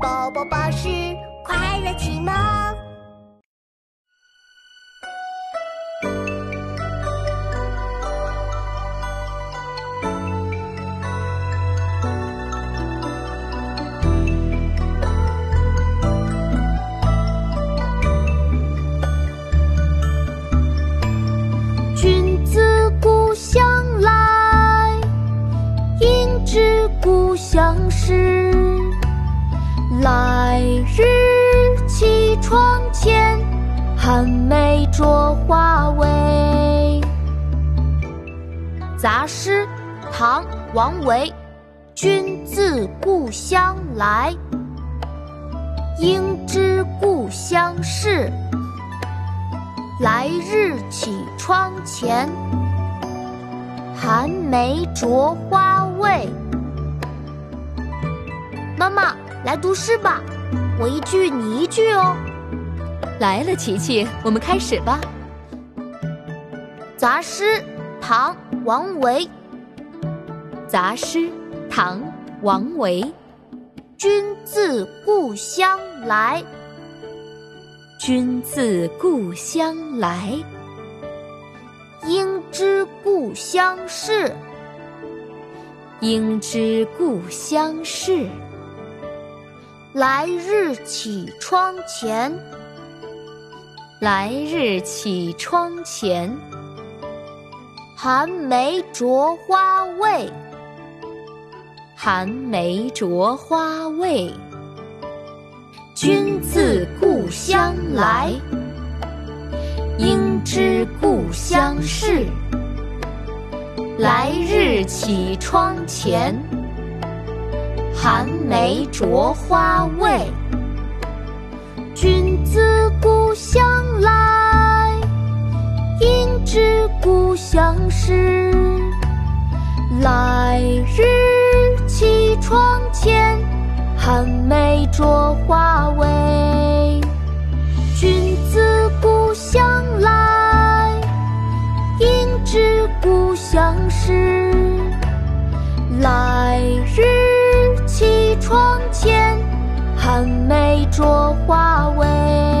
宝宝巴士快乐启蒙。来日绮窗前，寒梅著花未？杂诗，唐·王维。君自故乡来，应知故乡事。来日绮窗前，寒梅著花未？妈妈，来读诗吧，我一句你一句哦。来了，琪琪，我们开始吧。杂诗，唐·王维。杂诗，唐·王维。君自故乡来。君自故乡来，应知故乡事。应知故乡事。来日绮窗前，来日绮窗前。寒梅著花未？寒梅著花未？君自故乡来，应知故乡事。来日绮窗前，寒梅著花未？君自故乡来，应知故乡事。来日绮窗前，寒梅著花未？君自故乡来，应知故乡事。来千寒梅著花未